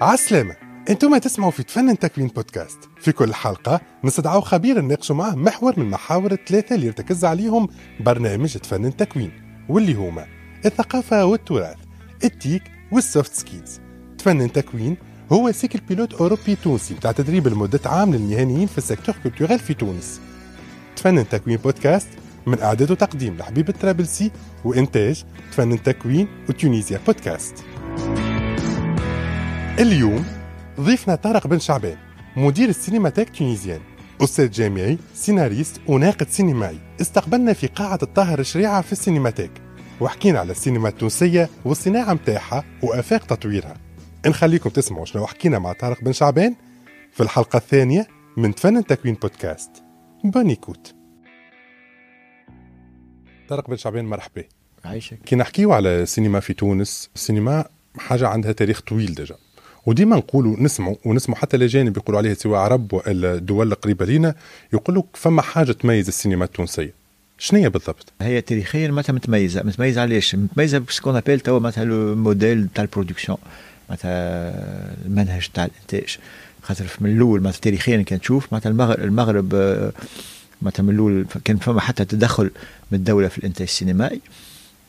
عالسلامة أنتم تسمعوا في تفنن تكوين بودكاست. في كل حلقة نستدعوا خبير نناقشوا معه محور من محاور الثلاثة اللي يرتكز عليهم برنامج تفنن تكوين واللي هما الثقافة والتراث ال tech وال soft skills. تفنن تكوين هو cycle pilote أوروبي تونسي بتاع تدريب لمدة عام للمهنيين في ال secteur culturel في تونس. تفنن تكوين بودكاست من إعداد وتقديم لحبيب الترابلسي وإنتاج تفنن تكوين وتونيزيا بودكاست. اليوم ضيفنا طارق بن شعبان مدير السينماتيك تونيزيان أستاذ جامعي سيناريست وناقد سينمائي. استقبلنا في قاعة الطاهر الشريعة في السينماتيك. وحكينا على السينما التونسية والصناعة متاعها وآفاق تطويرها. نخليكم تسمعوا شنو حكينا مع طارق بن شعبان في الحلقة الثانية من تفنن تكوين بودكاست بونيكوت طارق بن شعبان مرحبا. عايشك. كي نحكيو على السينما في تونس السينما حاجة عندها تاريخ طويل déjà. وديما نقولوا نسمعوا ونسمعوا حتى الأجانب يقولوا عليها سواء عرب والا الدول القريبة لينا يقولوا فما حاجة تميز السينما التونسية شنو هي بالضبط؟ هي تاريخيا معناتها متميزه متميزه علاش؟ متميزه parce qu'on appelle توا معناتها le modèle تاع ال production معناتها المنهج تاع الإنتاج خاطر من الأول معناتها تاريخيا كان تشوف معناتها المغرب المغرب آه، معناتها من الأول كان فما حتى تدخل من الدولة في الإنتاج السينمائي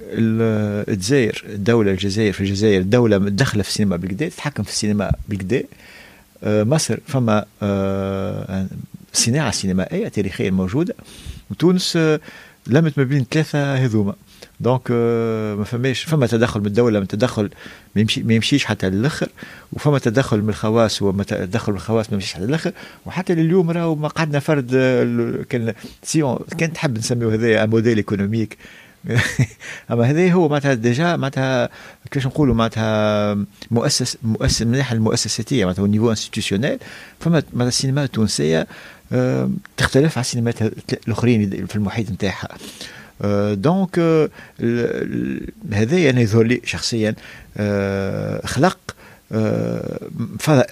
الجزائر الدولة الجزائر في الجزائر دولة متدخله في السينما بالكدا تتحكم في السينما بالكدا. آه، مصر فما آه، صناعة سينمائية تاريخيا موجودة. وتونس آه، لمت ما بين ثلاثة هذوما. donc ما فماش فما تدخل من الدولة من تدخل ما يمشيش حتى للآخر. وفما تدخل من الخواص وما تدخل من الخواص ما يمشيش حتى للآخر. وحتى لليوم راهو ما قعدنا فرد كان سيون كان تحب نسميه هذايا موديل ايكونوميك اما هذا هو معناتها ديجا معناتها كيفاش نقولوا معناتها مؤسس مؤسس من الناحيه المؤسساتيه معناتها النيفو انستيتيوشنيل فما معناتها السينما التونسية تختلف على السينمات الأخرين في المحيط نتاعها. دونك هذايا أنا يظهر لي شخصيا خلق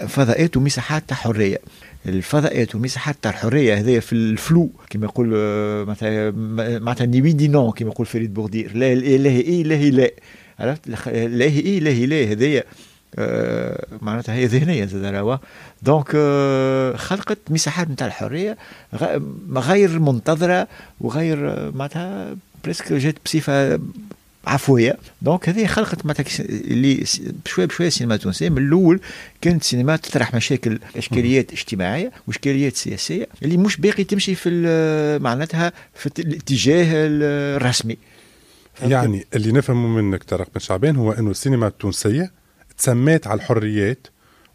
فضاءات ومساحات تاع حريه الفضاءات والمساحات تاع الحريه هذايا في الفلو كما يقول آه، مثلا معناتها ني دي نون كما يقول فريد بوغدير لا اله اي اله لا عرفت لا اي اله لا هذايا آه، معناتها هي ذهنيه زاد راهو دونك آه، خلقت مساحات نتاع الحريه غير منتظره وغير معناتها بريسك جات بصفه عفوية. دونك هذه خلقت معناتها اللي بشوية بشوية السينما التونسية. من الأول كانت سينما تطرح مشاكل إشكاليات اجتماعية وإشكاليات سياسية اللي مش باقي تمشي في معناتها في الاتجاه الرسمي. يعني اللي نفهمه منك طارق بن شعبان هو إنه السينما التونسية تسميت على الحريات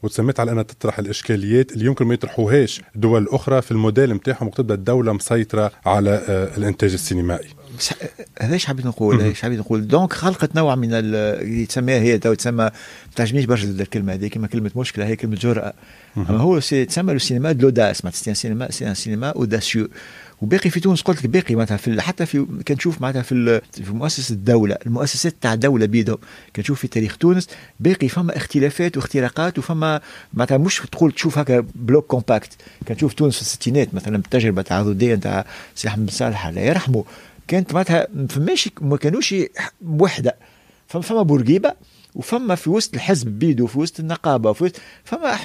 وتسميت على إنها تطرح الإشكاليات اللي يمكن ما يطرحوهاش دول أخرى في الموديل نتاعهم وتبدا الدولة مسيطرة على آه، الإنتاج السينمائي. هذا إيش حبيت نقول إيش حبيت نقول donc خلقت نوع من تسميها هي تو تسمى ما تعجبنيش برشا الكلمة هذه كما كلمة مشكلة هي كلمة جرأة. أما هو تسمى le cinéma de l'audace mais c'est cinéma c'est cinéma audacieux وباقي في تونس قلت لك باقي معناتها في حتى في كنشوف معناتها في في مؤسسة الدولة المؤسسات تاع الدولة بيدهم. كنشوف في تاريخ تونس باقي فما اختلافات واختراقات وفما معناتها مش تقول تشوف هكا bloc compact كنشوف تونس في الستينات مثلا التجربه تاع التعاضدية تاع سي احمد صالح الله يرحمه. كانت معناتها فماش ما كانوش وحدة. فما بورقيبة وفما في وسط الحزب بيدو في وسط النقابة في وسط فما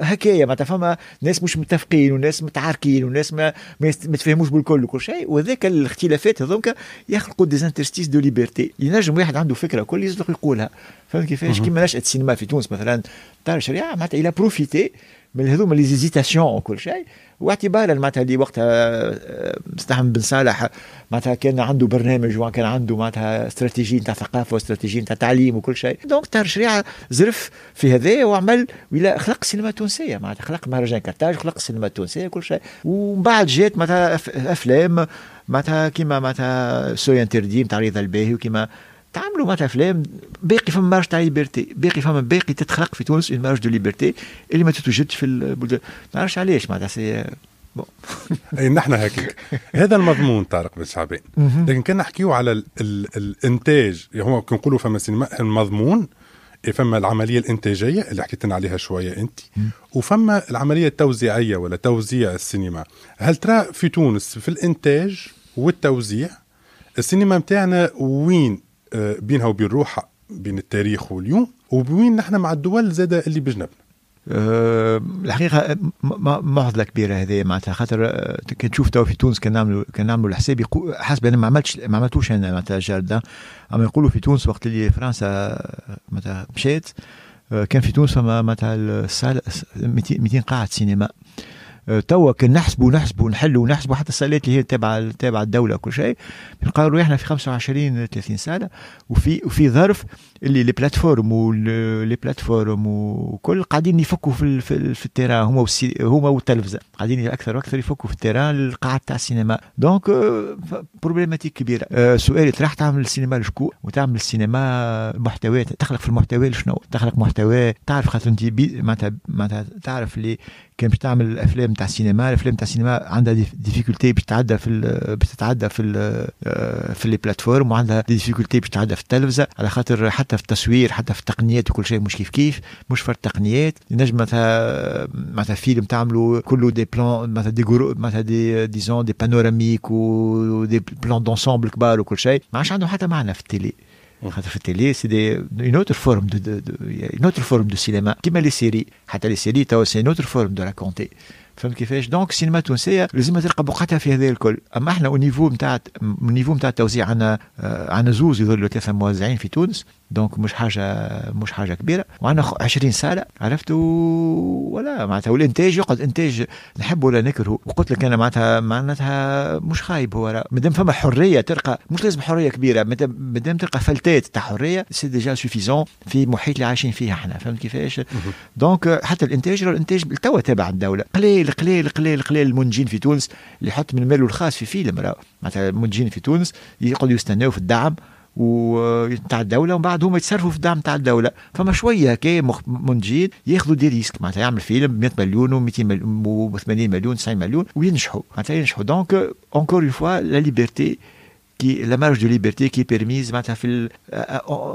هكايا معناتها. فما ناس مش متفقين وناس متعاركين وناس ما ما يتفاهموش بالكل وكل شيء. وذاك الاختلافات هذوك يخلقوا des interstices de liberté ينجم واحد عنده فكرة كل يصدق يقولها. فهمت كيفاش؟ كيما نشأت السينما في تونس مثلا الطاهر شريعة معناتها il a profité من هذوما les hésitations وكل شيء. واعتبارا معناتها اللي وقتها آه، سي أحمد بن صالح معناتها كان عنده برنامج وكان عنده معناتها استراتيجية نتاع ثقافة واستراتيجية نتاع تعليم وكل شيء. donc الطاهر شريعة زرف في هذا وعمل ولا خلق السينما التونسية. معناتها خلق مهرجان كرتاج خلق السينما التونسية كل شيء. ومن بعد جات معناتها أفلام معناتها كيما معناتها Seuils interdits نتاع رضا الباهي وكيما تعملوا معناتها أفلام باقي فما marge تاع liberté باقي فما باقي تتخلق في تونس une marge de liberté اللي ما تتوجدش في البلدان. ما نعرفش علاش معناتها سي أي نحن هيك. هذا المضمون طارق بن شعبان. لكن كنا نحكيو على ال ال الإنتاج. يعني هو كنقولوا فما سينما المضمون فما العملية الإنتاجية اللي حكيت لنا عليها شوية أنت وفما العملية التوزيعية ولا توزيع السينما. هل ترى في تونس في الإنتاج والتوزيع السينما متاعنا وين بينها وبين روحها بين التاريخ واليوم وبوين نحن مع الدول زادة اللي بجنبنا. أه الحقيقة معضلة كبيرة هذه معناتها خاطر أه، كي تشوف تو في تونس كان نعملوا كان نعملوا الحساب حسب أنا ما عملتش ما عملتوش أنا معناتها الجرد أما يقولوا في تونس وقت اللي فرنسا معناتها مشات كان في تونس فما معناتها 200 قاعة سينما. آه، توا كان نحسبوا نحسبوا نحلوا ونحسبوا حتى الصالات اللي هي تابعة تابعة الدولة وكل شيء نلقاو إحنا في 25 30 سنه وفي وفي ظرف اللي les plateformes و les plateformes وكل قاعدين يفكوا في في, في ال terrain هما هما والتلفزة قاعدين أكثر وأكثر يفكوا في ال terrain القاعات تاع السينما. donc problématique كبيرة. أه سؤالي راح تعمل السينما لشكو وتعمل السينما محتويات تخلق في المحتوى شنو تخلق محتوى تعرف خاطر انت معناتها معناتها تعرف اللي كان باش تعمل الأفلام تاع السينما الأفلام تاع السينما عندها difficulté باش تعدى في باش تتعدى في في les plateformes وعندها difficulté باش تعدى في التلفزة على خاطر حتى في التصوير حتى في التقنيات وكل شيء مش كيف كيف مش فرق تقنيات ينجم مثلا مثلا فيلم تعملوا كله des plans مثلا des مثلا des des zooms des panoramiques و des plans d'ensemble كبار وكل شيء. ما عادش عندهم حتى معنى في ال télé خاطر في ال télé c'est d'une autre forme de une autre forme de cinéma كيما les séries حتى les séries توا c'est une autre forme de raconter فهمت كيفاش donc السينما التونسيه لازم تلقى بقعتها في هذا الكل اما إحنا au niveau نتاع النيفو نتاع التوزيع عندنا عندنا زوز ولا ثلاثة موزعين في تونس donc مش حاجة مش حاجة كبيرة. وعندنا 20 صالة عرفت ولا معناتها والإنتاج يقعد إنتاج نحبه ولا نكرهه وقلت لك أنا معناتها معناتها مش خايب هو. مادام فما حرية تلقى مش لازم حرية كبيرة. مادام تلقى فلتات تاع حرية c'est déjà suffisant في المحيط اللي عايشين فيه إحنا. فهمت كيفاش؟ donc حتى الإنتاج الإنتاج توا تابع الدولة. قليل قليل قليل قليل المنتجين في تونس اللي يحط من ماله الخاص في فيلم. معناتها المنتجين في تونس يقعدوا يستناو في الدعم. وتاع الدولة ومن بعد هما يتصرفوا في الدعم تاع الدولة. فما شوية هكا منتجين ياخذوا des risques معناتها يعمل فيلم 100 مليون و200 مليون و80 مليون 90 مليون وينجحوا. معناتها ينجحوا. donc encore une fois la liberté qui la marge de liberté qui est permise معناتها في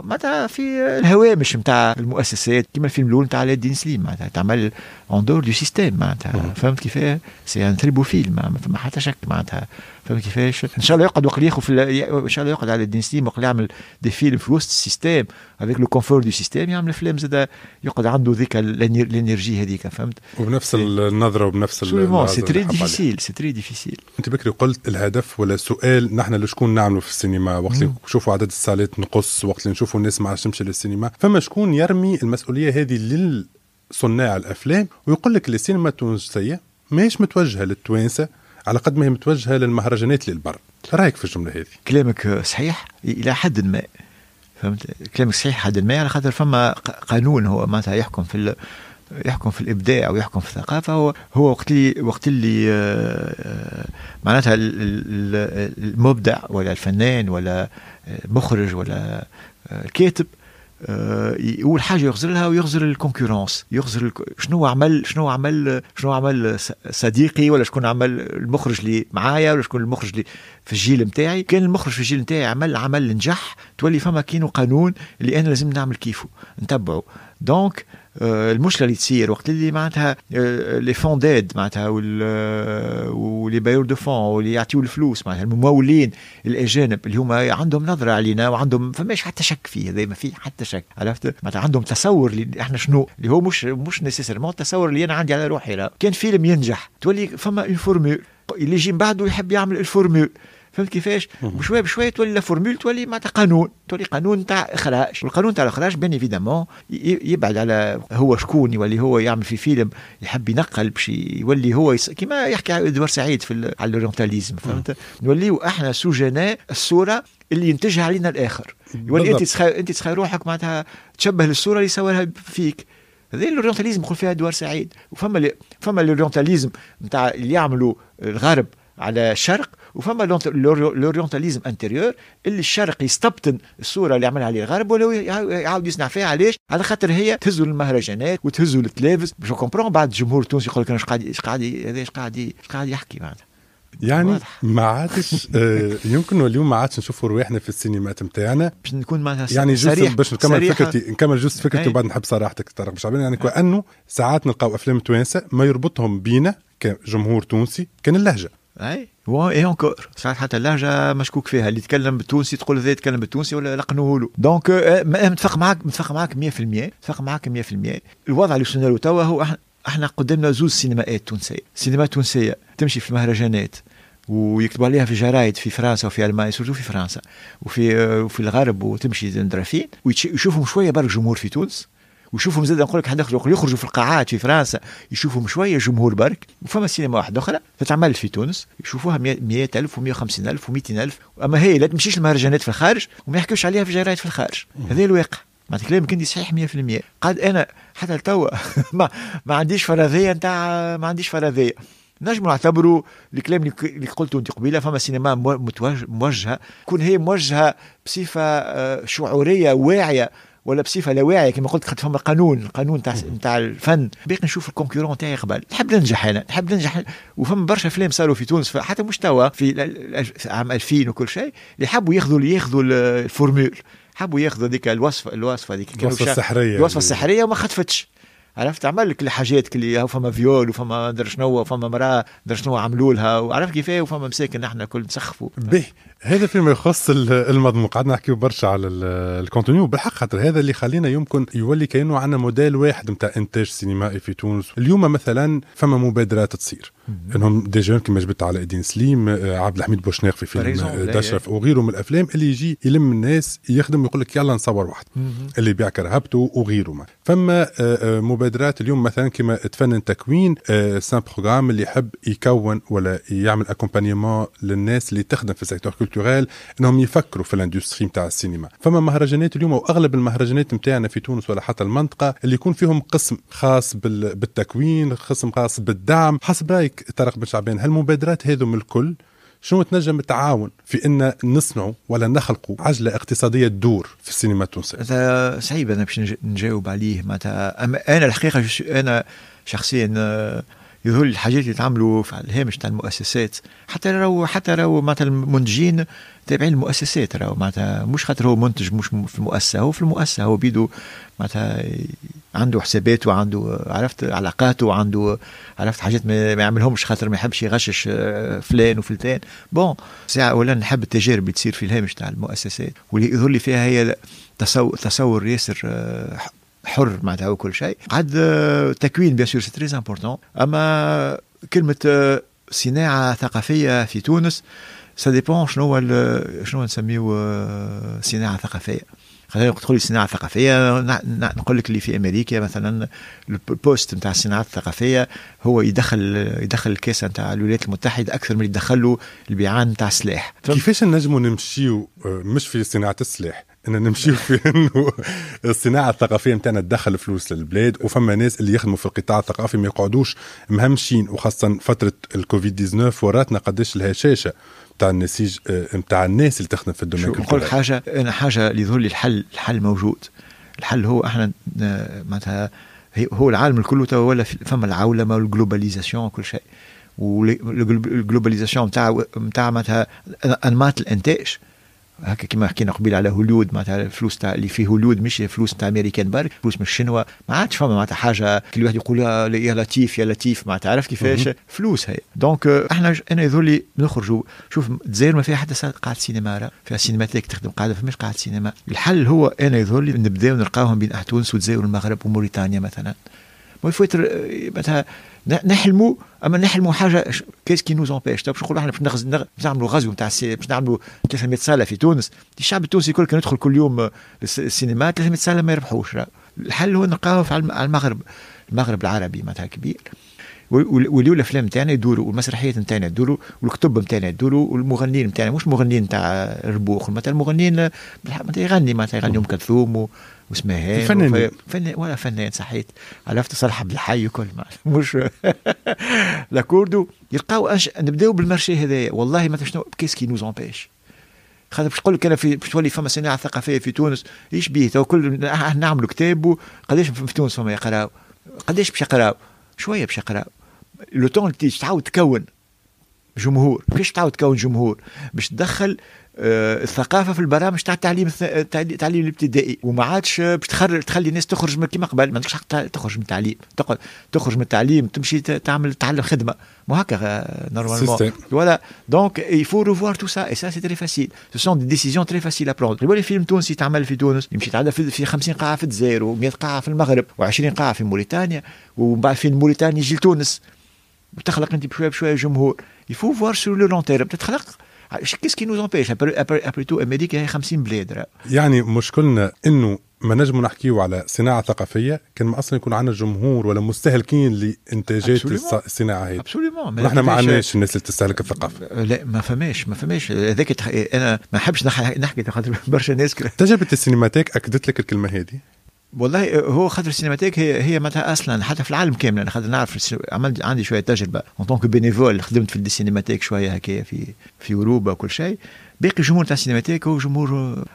معناتها في الهوامش نتاع المؤسسات كيما الفيلم الأول نتاع علاء الدين سليم معناتها تعمل en dehors du système معناتها. فهمت كيفاه؟ c'est un très beau film ما فما حتى شك معناتها. فهمت كيفاش؟ إن شاء الله يقعد وقت ياخذ في إن شاء الله يقعد علاء الدين سليم وقت يعمل des films في وسط ال système avec le confort du système يعمل فيلم زاد يقعد عنده ذيك ال énergie هذيك فهمت؟ وبنفس النظرة وبنفس c'est très difficile c'est très difficile أنت بكري قلت الهدف ولا السؤال نحن لشكون نعملوا في السينما؟ وقت اللي نشوفوا عدد الصالات نقص وقت اللي نشوفوا الناس ما عادش تمشي للسينما. فما شكون يرمي المسؤولية هذه للصناع الأفلام ويقول لك السينما التونسية ماهيش متوجهة للتوانسة على قد ما هي متوجهة للمهرجانات للبر رأيك في الجملة هذه؟ كلامك صحيح إلى حد ما. فهمت؟ كلامك صحيح حد ما على خاطر فما قانون هو معناتها يحكم في يحكم في الإبداع ويحكم في الثقافة. هو هو وقت اللي وقت اللي آه، آه، معناتها المبدع ولا الفنان ولا المخرج ولا الكاتب آه، أول حاجة يغزر لها ويغزر ال concurrence. يغزر. شنو عمل شنو عمل شنو عمل صديقي ولا شكون عمل المخرج اللي معايا ولا شكون المخرج اللي في الجيل نتاعي كان المخرج في الجيل نتاعي عمل عمل نجح تولي فما كاينه قانون اللي أنا لازم نعمل كيفه نتبعه donc آه، المشكلة اللي تصير وقت اللي معناتها آه، les fonds d'aide معناتها و les bailleurs de fonds واللي يعطيو الفلوس معناتها الممولين الأجانب اللي هما عندهم نظرة علينا وعندهم فماش حتى شك فيه هذا ما فيه حتى شك عرفت؟ معناتها عندهم تصور اللي إحنا شنو؟ اللي هو مش مش nécessairement التصور اللي أنا عندي على روحي لا. كان فيلم ينجح تولي فما une formule اللي يجي من بعده يحب يعمل ال formule فهمت كيفاش؟ بشوية بشوية تولي la formule تولي معناتها قانون تولي قانون تاع إخراج. والقانون تاع الإخراج bien évidemment يبعد على هو شكون يولي هو يعمل في فيلم يحب ينقل باش يولي هو يس... كما يحكي إدوار سعيد في على ال orientalisme فهمت؟ نوليو أحنا سجناء الصورة اللي ينتجها علينا الآخر. يولي أنت تسخي... أنت تسخي روحك معناتها تشبه للصورة اللي يصورها فيك. هذه ال orientalisme يقول فيها إدوار سعيد. وفما ل... فما ال orientalisme نتاع اللي يعملوا الغرب على الشرق وفما l'orientalisme intérieur اللي الشرق يستبطن الصورة اللي عملها عليه الغرب ولا يعاود يصنع فيها. علاش على خاطر هي تهزوا المهرجانات وتهزوا التلفز. je comprends بعد الجمهور التونسي يقول لك إيش قاعد إيش قاعد إيش قاعد إيش قاعد يحكي معناتها يعني ما عادش آه يمكن اليوم ما عادش نشوفوا رواحنا في السينمات نتاعنا باش نكون معناتها يعني juste باش نكمل فكرتي نكمل juste فكرتي وبعد نحب صراحتك طارق مش يعني كأنه ساعات نلقاو أفلام توانسة ما يربطهم بينا كجمهور تونسي كان اللهجة. أي. et encore ساعات حتى اللهجه مشكوك فيها اللي يتكلم بالتونسي تقول هذا يتكلم بالتونسي ولا لقنوه له donc متفق معك متفق معك 100% متفق معك 100% الوضع اللي وصلنا له توا هو إحنا قدامنا زوز سينمائيات تونسيه سينما تونسيه تمشي في المهرجانات ويكتبوا عليها في جرايد في فرنسا وفي المانيا surtout في فرنسا وفي وفي الغرب وتمشي ندرا فين ويشوفهم شوية برك جمهور في تونس ويشوفهم زاد نقول لك يخرجوا في القاعات في فرنسا يشوفهم شوية جمهور برك. وفما سينما واحدة أخرى تتعمل في تونس يشوفوها 100000 و150000 و200000 أما هي لا تمشيش المهرجانات في الخارج وما يحكوش عليها في جرايد في الخارج. هذا الواقع. معناتها كلامك انت صحيح 100% قد أنا حتى توا ما, ما عنديش فرضية نتاع ما عنديش فرضية. نجم نعتبروا الكلام اللي قلته أنت قبيلة فما سينما موجهة. كون هي موجهة بصفة آه، شعورية واعية ولا بصفة لا واعية كما قلت خاطر فما قانون القانون تاع نتاع الفن. باقي نشوف ال concurrent تاعي قبل. نحب ننجح أنا نحب ننجح وفما برشا افلام صاروا في تونس حتى مش توا في عام 2000 وكل شيء اللي حبوا ياخذوا ياخذوا ال formule. حبوا ياخذوا هذيك الوصفه الوصفة هذيك الوصفة السحرية الوصفة السحرية وما خطفتش. عرفت؟ عمل لك الحاجات اللي فما فيول وفما در شنو وفما مرأة در شنو عملوا لها وعرفت كيفاه وفما مساكن إحنا كل نسخفوا. به. هذا فيما يخص المضمون. قعدنا نحكيو برشا على الكونتوني بالحق خاطر هذا اللي خلينا يمكن يولي كأنه عندنا موديل واحد نتاع إنتاج سينمائي في تونس. اليوم مثلا فما مبادرات تصير. إنهم دي جون كيما جبت على الدين سليم آه، عبد الحميد بوشناق في فيلم دشرف وغيره من الأفلام اللي يجي يلم الناس يخدم يقول لك يلا نصور واحد. اللي يبيع كرهبته وغيره ما. فما آه، آه، مبادرات اليوم مثلا كما تفنن تكوين c'est un programme اللي يحب يكون ولا يعمل accompagnement للناس اللي تخدم في ال secteur. culturel إنهم يفكروا في ال industrie نتاع السينما. فما مهرجانات اليوم واغلب المهرجانات نتاعنا في تونس ولا حتى المنطقة اللي يكون فيهم قسم خاص بالتكوين قسم خاص بالدعم. حسب رأيك طارق بن شعبان هالمبادرات هذو من الكل شنو تنجم التعاون في إن نصنعوا ولا نخلقوا عجلة اقتصادية تدور في السينما التونسية؟ صعيب أنا باش نجاوب عليه. معناتها أنا الحقيقة أنا شخصيا يظهر الحاجات اللي تعملوا في الهامش تاع المؤسسات. حتى راهو حتى راهو معناتها المنتجين تابعين المؤسسات راهو معناتها مش خاطر هو منتج مش في المؤسسة هو في المؤسسة هو بيدو معناتها عنده حسابات وعنده عرفت علاقاته وعنده عرفت حاجات ما يعملهمش خاطر ما يحبش يغشش آه، فلان وفلتان. بون ساعة ولا نحب التجارب اللي تصير في الهامش تاع المؤسسات واللي يظهر لي فيها هي تصور, تصور ياسر آه، حر معناتها وكل شيء. عاد آه، تكوين bien sûr c'est très important أما كلمة صناعة ثقافية في تونس ça dépend شنو شنو نسميو صناعة ثقافية. خلينا تقول لي الصناعه الثقافيه نقول لك اللي في أمريكا مثلا ال poste نتاع الصناعات الثقافية هو يدخل يدخل ال caisse نتاع الولايات المتحدة أكثر من يدخل له البيعان نتاع السلاح. كيفاش نجموا نمشيو آه، مش في صناعة السلاح؟ ان نمشيو في انه الصناعه الثقافية نتاعنا تدخل فلوس للبلاد وفما ناس اللي يخدموا في القطاع الثقافي ما يقعدوش مهمشين وخاصة فترة الكوفيد 19 وراتنا قداش الهشاشه نتاع النسيج نتاع الناس اللي تخدم في ال domaine نقول حاجة أنا حاجة اللي يظهر لي الحل الحل موجود. الحل هو إحنا معناتها هو العالم الكل تو ولا فما العولمة وال globalisation وكل شيء. وال globalisation نتاع نتاع معناتها أنماط الإنتاج. هكا كما حكينا قبيل على هوليود معناتها الفلوس تاع اللي في هوليود مش فلوس تاع أمريكان برك فلوس من الشنوا ما عادش فما معناتها حاجة كل واحد يقول يا لطيف يا لطيف معناتها عارف كيفاش؟ فلوس هي. donc إحنا أنا يظهر لي نخرجوا شوف الجزائر ما فيها حتى قاعدة سينما فيها سينماتيك تخدم قاعدة فماش قاعدة سينما. الحل هو أنا يظهر لي نبداو نلقاوهم بين تونس والجزائر والمغرب وموريتانيا مثلا. ما يفوت معناتها نحلموا اما نحلموا حاجة qu'est-ce qui nous empêche باش نقولوا إحنا باش نعملوا غزو نتاع باش نعملوا 300 salle في تونس الشعب التونسي الكل كان يدخل كل يوم السينما 300 صاله ما يربحوش الحل هو نلقاوه في المغرب المغرب العربي معناتها كبير وليو الافلام نتاعنا يدوروا والمسرحيات نتاعنا يدوروا والكتب نتاعنا يدوروا والمغنيين نتاعنا مش مغنيين نتاع ربوخ مثلا المغنيين يغني مثلا يغني ام كلثوم واسمها فنان فنان ولا فنان صحيت. عرفت صالح عبد الحي وكل ما. مش لاكوردو يلقاو أنش... نبداو بالمارشي هذايا. والله ما شنو كيس كي نوز أمبيش. خاطر باش نقول لك أنا في باش تولي فما صناعة ثقافية في تونس إيش بيه؟ تو كل نعملوا كتاب قداش في تونس فما يقراو؟ قداش باش يقراو؟ شوية باش يقراو. le temps تعاود تكون. جمهور. كيفاش تعاود تكون جمهور؟ باش تدخل آه، الثقافة في البرامج تاع التعليم التعليم الابتدائي. وما عادش باش تخرج تخلي الناس تخرج من كيما قبل. ما عندكش حق تخرج من التعليم. تخرج من التعليم تمشي تعمل تعلم خدمة. mais هكا normalement voilà donc il faut revoir tout ça. Et ça c'est très facile. Ce sont des décisions très faciles à prendre. يولي فيلم تونسي تعمل في تونس يمشي تعمل في 50 قاعه في الجزائر و100 قاعه في المغرب و20 قاعه في موريتانيا ومن بعد في موريتانيا يجي لتونس وتخلق انت بشويه بشويه جمهور faut voir sur le long terme. تتخلق qu'est-ce qui nous empêche après tout أمريكا هي 50 بلاد يعني مشكلنا إنه ما نجموا نحكيو على صناعة ثقافية كان ما أصلا يكون عندنا جمهور ولا مستهلكين لانتاجات الصناعة هذه absolument نحن ما عندناش الناس اللي تستهلك الثقافة. لا ما فماش ما فماش. هذاك أنا ما نحبش نحكي خاطر برشا ناس تجربة السينماتيك أكدت لك الكلمة هذه؟ والله هو خاطر السينماتيك هي هي معناتها أصلا حتى في العالم كامل أنا خاطر نعرف عملت عندي شوية تجربة. en tant que bénévole خدمت في السينماتيك شوية هكايا في في أوروبا وكل شيء. باقي الجمهور تاع السينماتيك هو جمهور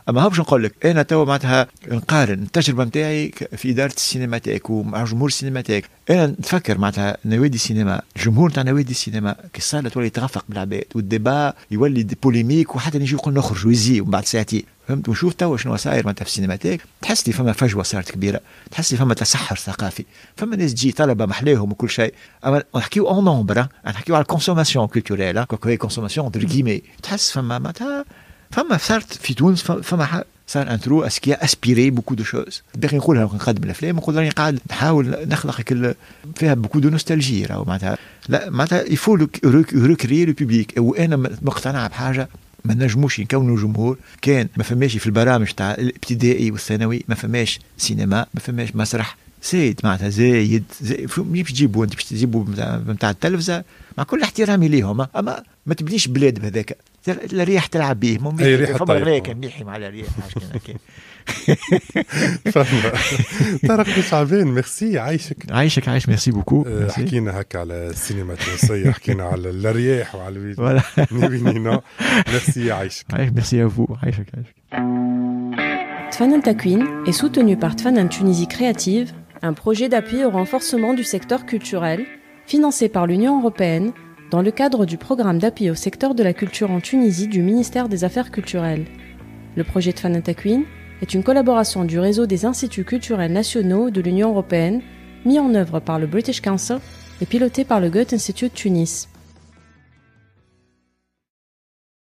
أما باش نقول لك أنا توا معناتها نقارن التجربة نتاعي في إدارة السينماتيك ومع جمهور السينماتيك. أنا نتفكر معناتها نوادي السينما الجمهور تاع نوادي السينما كي الصاله تولي تغفق بالعباد والديبا يولي دي بوليميك وحتى نجي نقول نخرج ويزي ومن بعد ساعتين. فهمت؟ ونشوف توا شنو صاير معناتها في السينماتيك. تحس لي فما فجوة صارت كبيرة. تحس لي فما تصحر ثقافي. فما ناس تجي طلبة محلاهم وكل شيء. أما نحكيو اون نومبر نحكيو على الكونسوماسيون كولتوريل كوكو هي كونسوماسيون انتر كيمي تحس فما معناتها فما صارت في تونس فما صار ان ترو اسكي اسبيري بوكو دو شوز باقي نقولها نقدم الأفلام نقول راني قاعد نحاول نخلق فيها beaucoup de nostalgie معناتها. لا معناتها il faut recréer le public وأنا مقتنع بحاجة. ما نجموش نكونوا جمهور. كان ما فماش في البرامج تاع الابتدائي والثانوي ما فماش سينما ما فماش مسرح. زايد معناتها زايد, زايد. باش تجيبوا انت باش تجيبوا نتاع التلفزة مع كل احترامي ليهم أما ما تبنيش بلاد بهذاك. الريح تلعب به اي ريح فما غريك مليحي مع الريح فهمت طارق بن شعبان ميرسي عايشك عايشك عايش ميرسي بوكو حكينا هكا على السينما التونسيه حكينا على الرياح وعلى الويد نينا ميرسي عايشك ميرسي افو عايشك عايشك Tfanan Takwin est soutenu par Tfanan Tunisie Créative, un projet d'appui au renforcement du secteur culturel, financé par l'Union européenne dans le cadre du programme d'appui au secteur de la culture en Tunisie du ministère des Affaires culturelles. Le projet Tfanan Takwin est une collaboration du réseau des instituts culturels nationaux de l'Union européenne, mis en œuvre par le British Council et piloté par le Goethe Institute Tunis.